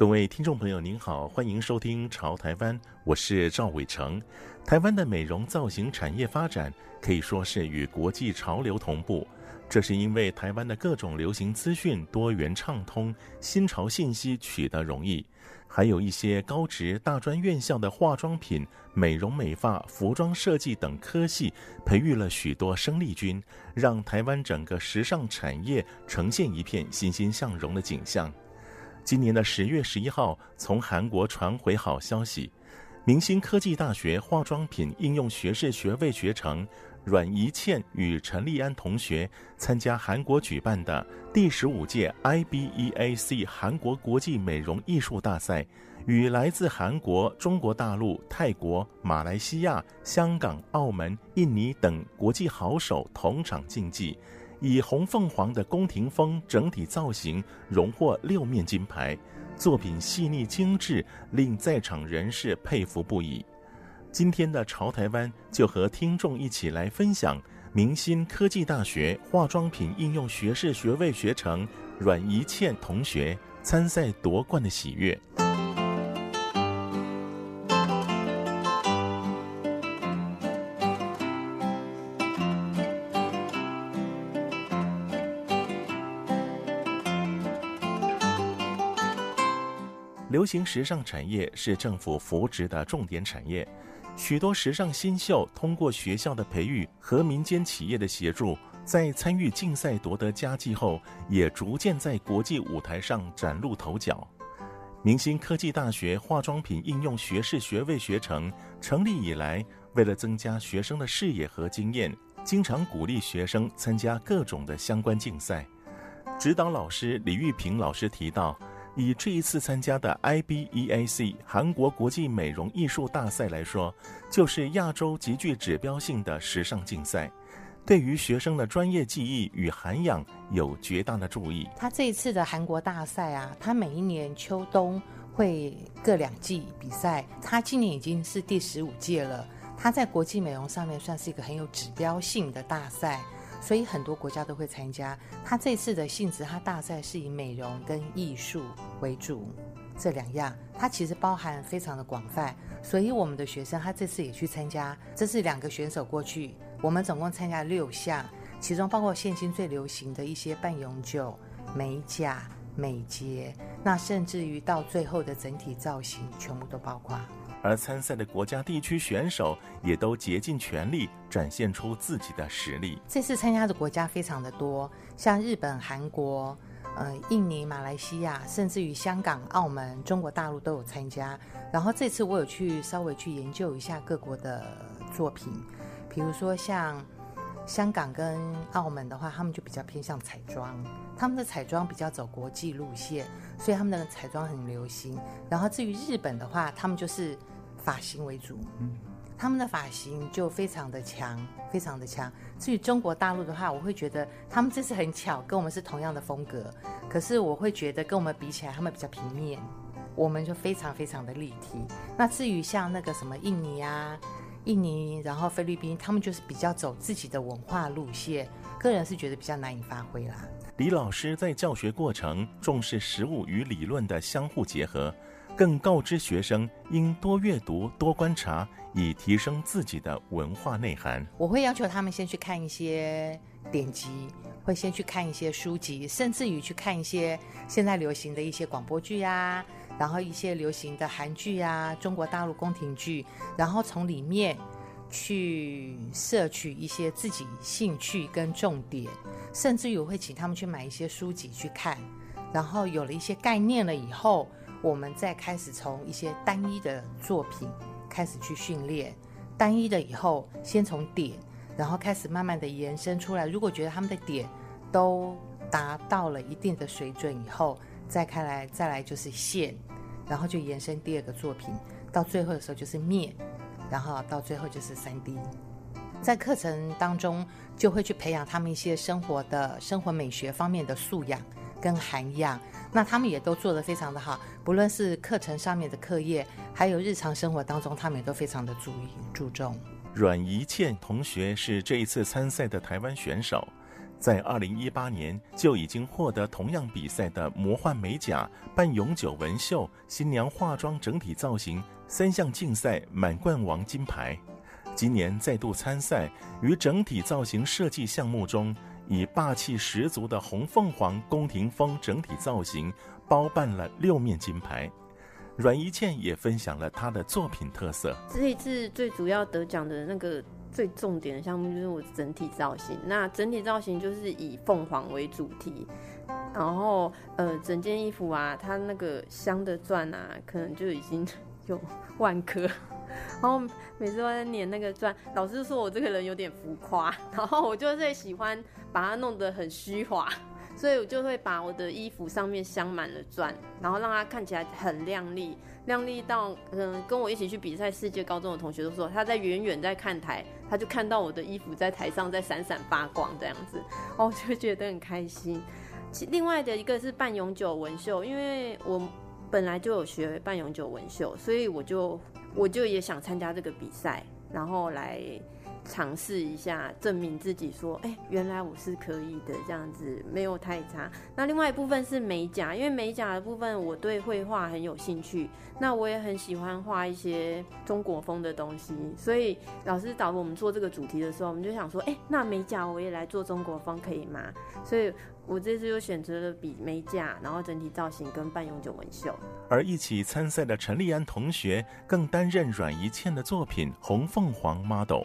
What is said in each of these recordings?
各位听众朋友，您好，欢迎收听《潮台湾》，我是赵伟成。台湾的美容造型产业发展可以说是与国际潮流同步，这是因为台湾的各种流行资讯多元畅通，新潮信息取得容易，还有一些高职大专院校的化妆品、美容美发、服装设计等科系，培育了许多生力军，让台湾整个时尚产业呈现一片欣欣向荣的景象。今年的十月十一号，从韩国传回好消息，明星科技大学化妆品应用学士学位学程阮怡倩与陈立安同学参加韩国举办的第十五届 IBEAC 韩国国际美容艺术大赛，与来自韩国、中国大陆、泰国、马来西亚、香港、澳门、印尼等国际好手同场竞技。以红凤凰的宫廷风整体造型荣获六面金牌，作品细腻精致，令在场人士佩服不已。今天的潮台湾就和听众一起来分享明新科技大学化妆品应用学士学位学程阮宜倩同学参赛夺冠的喜悦。行时尚产业是政府扶植的重点产业，许多时尚新秀通过学校的培育和民间企业的协助，在参与竞赛夺得佳绩后，也逐渐在国际舞台上崭露头角。明星科技大学化妆品应用学士学位学程成立以来，为了增加学生的视野和经验，经常鼓励学生参加各种的相关竞赛。指导老师李玉平老师提到，以这一次参加的 IBEAC 韩国国际美容艺术大赛来说，就是亚洲极具指标性的时尚竞赛，对于学生的专业技艺与涵养有绝大的助益。他这一次的韩国大赛啊，他每一年秋冬会各两季比赛，他今年已经是第十五届了。他在国际美容上面算是一个很有指标性的大赛。所以很多国家都会参加。它这次的性质，它大赛是以美容跟艺术为主，这两样它其实包含非常的广泛。所以我们的学生他这次也去参加，这是两个选手过去，我们总共参加六项，其中包括现今最流行的一些半永久、美甲、美睫，那甚至于到最后的整体造型，全部都包括。而参赛的国家地区选手也都竭尽全力展现出自己的实力。这次参加的国家非常的多，像日本、韩国、呃、印尼、马来西亚，甚至于香港、澳门、中国大陆都有参加。然后这次我有去稍微去研究一下各国的作品，比如说像香港跟澳门的话，他们就比较偏向彩妆，他们的彩妆比较走国际路线，所以他们的彩妆很流行。然后至于日本的话，他们就是。发型为主，嗯，他们的发型就非常的强，非常的强。至于中国大陆的话，我会觉得他们这次很巧，跟我们是同样的风格，可是我会觉得跟我们比起来，他们比较平面，我们就非常非常的立体。那至于像那个什么印尼啊、印尼，然后菲律宾，他们就是比较走自己的文化路线，个人是觉得比较难以发挥啦。李老师在教学过程重视实物与理论的相互结合。更告知学生应多阅读、多观察，以提升自己的文化内涵。我会要求他们先去看一些典籍，会先去看一些书籍，甚至于去看一些现在流行的一些广播剧啊，然后一些流行的韩剧啊、中国大陆宫廷剧，然后从里面去摄取一些自己兴趣跟重点，甚至于我会请他们去买一些书籍去看，然后有了一些概念了以后。我们再开始从一些单一的作品开始去训练，单一的以后，先从点，然后开始慢慢的延伸出来。如果觉得他们的点都达到了一定的水准以后，再开来再来就是线，然后就延伸第二个作品，到最后的时候就是面，然后到最后就是三 D。在课程当中，就会去培养他们一些生活的生活美学方面的素养跟涵养。那他们也都做得非常的好，不论是课程上面的课业，还有日常生活当中，他们也都非常的注意注重。阮怡倩同学是这一次参赛的台湾选手，在二零一八年就已经获得同样比赛的魔幻美甲、半永久纹绣、新娘化妆整体造型三项竞赛满贯王金牌。今年再度参赛，于整体造型设计项目中，以霸气十足的红凤凰宫廷风整体造型包办了六面金牌。阮一倩也分享了她的作品特色。这一次最主要得奖的那个最重点的项目就是我整体造型。那整体造型就是以凤凰为主题，然后呃，整件衣服啊，它那个镶的钻啊，可能就已经 有万颗。然后每次都在粘那个钻，老师说我这个人有点浮夸，然后我就会喜欢把它弄得很虚华，所以我就会把我的衣服上面镶满了钻，然后让它看起来很亮丽，亮丽到嗯，跟我一起去比赛世界高中的同学都说，他在远远在看台，他就看到我的衣服在台上在闪闪发光这样子，哦，我就觉得很开心。其另外的一个是半永久纹绣，因为我本来就有学半永久纹绣，所以我就。我就也想参加这个比赛，然后来尝试一下，证明自己说，哎，原来我是可以的，这样子没有太差。那另外一部分是美甲，因为美甲的部分我对绘画很有兴趣，那我也很喜欢画一些中国风的东西，所以老师找我们做这个主题的时候，我们就想说，哎，那美甲我也来做中国风可以吗？所以。我这次又选择了比美甲，然后整体造型跟半永久纹绣。而一起参赛的陈立安同学更担任阮怡倩的作品《红凤凰 model》。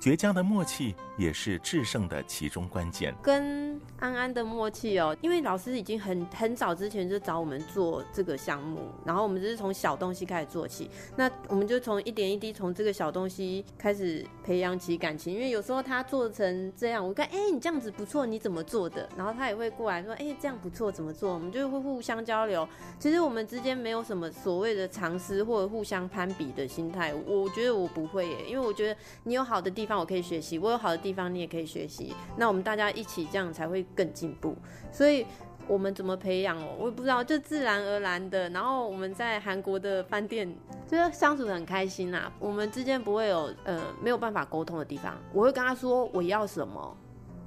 绝佳的默契也是制胜的其中关键。跟安安的默契哦，因为老师已经很很早之前就找我们做这个项目，然后我们只是从小东西开始做起。那我们就从一点一滴从这个小东西开始培养起感情。因为有时候他做成这样，我看，哎，你这样子不错，你怎么做的？然后他也会过来说，哎，这样不错，怎么做？我们就会互相交流。其实我们之间没有什么所谓的藏私或者互相攀比的心态。我觉得我不会耶，因为我觉得你有好的地方。我可以学习，我有好的地方，你也可以学习。那我们大家一起这样才会更进步。所以我们怎么培养哦？我也不知道，就自然而然的。然后我们在韩国的饭店，就是相处得很开心啊。我们之间不会有呃没有办法沟通的地方。我会跟他说我要什么，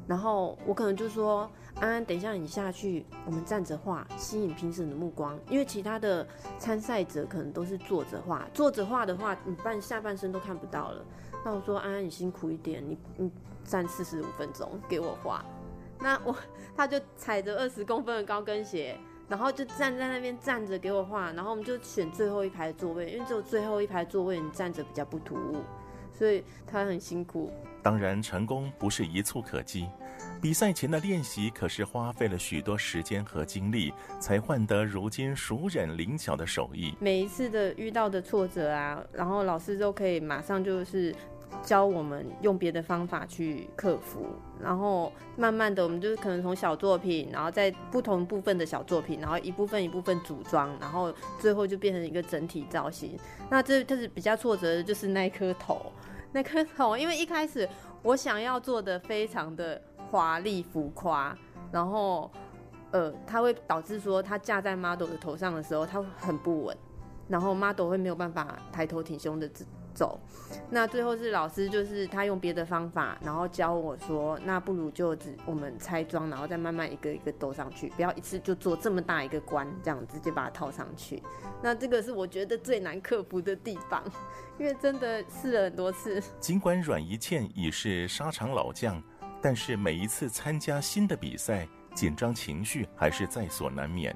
然后我可能就说安安，等一下你下去，我们站着画，吸引评审的目光。因为其他的参赛者可能都是坐着画，坐着画的话，你半下半身都看不到了。那我说安安，你辛苦一点，你你站四十五分钟给我画。那我他就踩着二十公分的高跟鞋，然后就站在那边站着给我画。然后我们就选最后一排的座位，因为只有最后一排座位你站着比较不突兀，所以他很辛苦。当然，成功不是一蹴可及。比赛前的练习可是花费了许多时间和精力，才换得如今熟稔灵巧的手艺。每一次的遇到的挫折啊，然后老师都可以马上就是教我们用别的方法去克服，然后慢慢的我们就是可能从小作品，然后在不同部分的小作品，然后一部分一部分组装，然后最后就变成一个整体造型。那这这是比较挫折的，就是那颗头，那颗头，因为一开始我想要做的非常的。华丽浮夸，然后，呃，它会导致说，它架在 model 的头上的时候，它很不稳，然后 model 会没有办法抬头挺胸的走。那最后是老师，就是他用别的方法，然后教我说，那不如就只我们拆装，然后再慢慢一个一个兜上去，不要一次就做这么大一个关，这样直接把它套上去。那这个是我觉得最难克服的地方，因为真的试了很多次。尽管阮一倩已是沙场老将。但是每一次参加新的比赛，紧张情绪还是在所难免。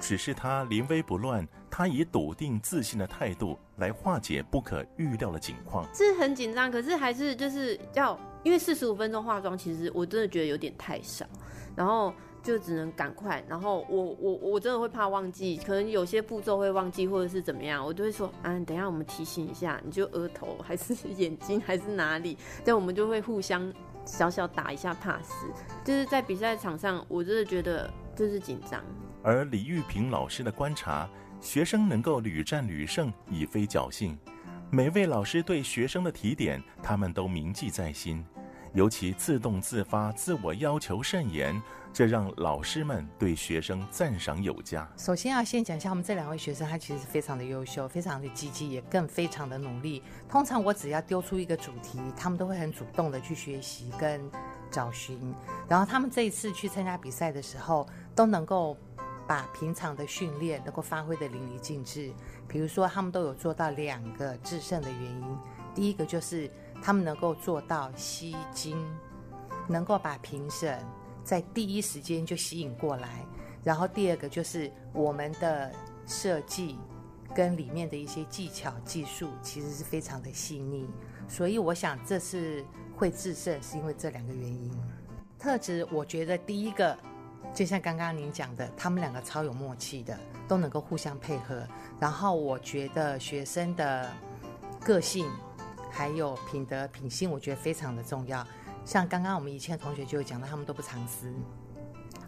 只是他临危不乱，他以笃定自信的态度来化解不可预料的情况。是很紧张，可是还是就是要，因为四十五分钟化妆，其实我真的觉得有点太少。然后就只能赶快。然后我我我真的会怕忘记，可能有些步骤会忘记，或者是怎么样，我就会说啊，等一下我们提醒一下，你就额头还是眼睛还是哪里，这样我们就会互相小小打一下 pass。就是在比赛场上，我真的觉得就是紧张。而李玉平老师的观察，学生能够屡战屡胜，已非侥幸。每位老师对学生的提点，他们都铭记在心。尤其自动自发、自我要求甚严，这让老师们对学生赞赏有加。首先要先讲一下，我们这两位学生，他其实非常的优秀，非常的积极，也更非常的努力。通常我只要丢出一个主题，他们都会很主动的去学习跟找寻。然后他们这一次去参加比赛的时候，都能够把平常的训练能够发挥得淋漓尽致。比如说，他们都有做到两个制胜的原因，第一个就是。他们能够做到吸睛，能够把评审在第一时间就吸引过来。然后第二个就是我们的设计跟里面的一些技巧技术，其实是非常的细腻。所以我想这次会制胜，是因为这两个原因。特质，我觉得第一个就像刚刚您讲的，他们两个超有默契的，都能够互相配合。然后我觉得学生的个性。还有品德品性，我觉得非常的重要。像刚刚我们以前的同学就有讲到，他们都不藏私，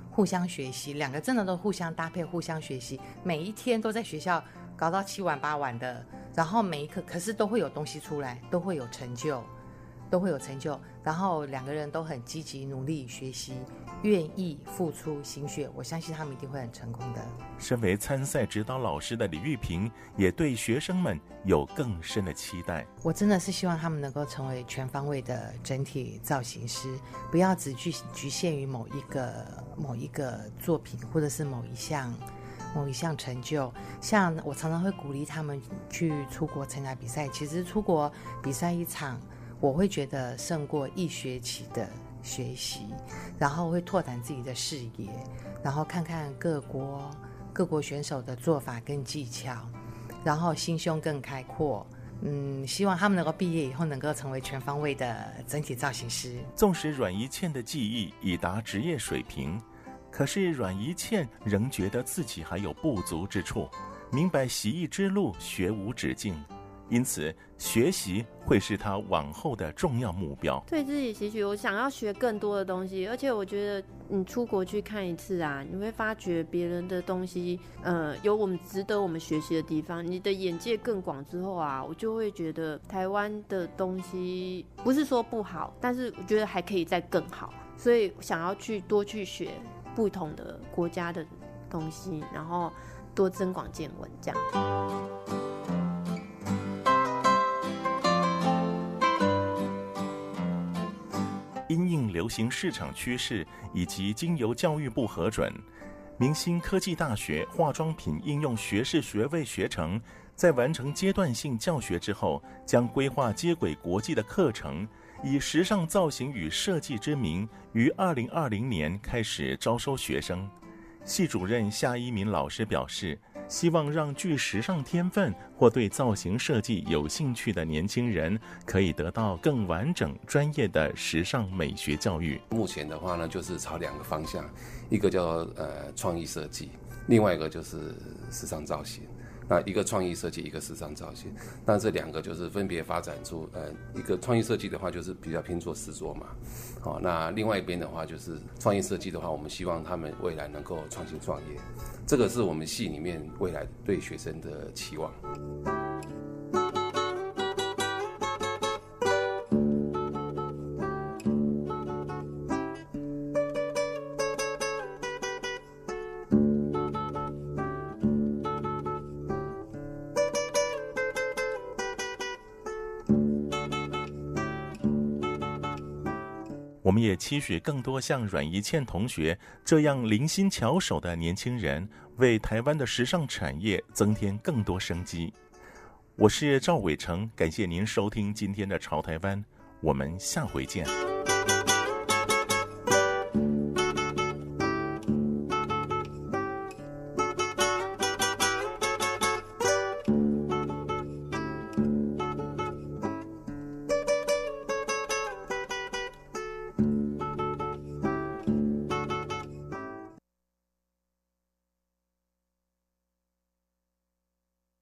互相学习，两个真的都互相搭配，互相学习，每一天都在学校搞到七晚八晚的，然后每一课可是都会有东西出来，都会有成就。都会有成就，然后两个人都很积极努力学习，愿意付出心血，我相信他们一定会很成功的。身为参赛指导老师的李玉萍，也对学生们有更深的期待。我真的是希望他们能够成为全方位的整体造型师，不要只局局限于某一个某一个作品，或者是某一项某一项成就。像我常常会鼓励他们去出国参加比赛，其实出国比赛一场。我会觉得胜过一学期的学习，然后会拓展自己的视野，然后看看各国各国选手的做法跟技巧，然后心胸更开阔。嗯，希望他们能够毕业以后能够成为全方位的整体造型师。纵使阮一倩的技艺已达职业水平，可是阮一倩仍觉得自己还有不足之处，明白习艺之路学无止境。因此，学习会是他往后的重要目标。对自己期许，我想要学更多的东西。而且，我觉得你出国去看一次啊，你会发觉别人的东西，呃，有我们值得我们学习的地方。你的眼界更广之后啊，我就会觉得台湾的东西不是说不好，但是我觉得还可以再更好。所以，想要去多去学不同的国家的东西，然后多增广见闻，这样。因应流行市场趋势以及经由教育部核准，明星科技大学化妆品应用学士学位学程，在完成阶段性教学之后，将规划接轨国际的课程，以时尚造型与设计之名，于二零二零年开始招收学生。系主任夏一民老师表示。希望让具时尚天分或对造型设计有兴趣的年轻人，可以得到更完整、专业的时尚美学教育。目前的话呢，就是朝两个方向，一个叫呃创意设计，另外一个就是时尚造型。那一个创意设计，一个时尚造型，那这两个就是分别发展出，呃，一个创意设计的话就是比较偏做实作嘛，好，那另外一边的话就是创意设计的话，我们希望他们未来能够创新创业，这个是我们系里面未来对学生的期望。我们也期许更多像阮怡倩同学这样灵心巧手的年轻人，为台湾的时尚产业增添更多生机。我是赵伟成，感谢您收听今天的《潮台湾》，我们下回见。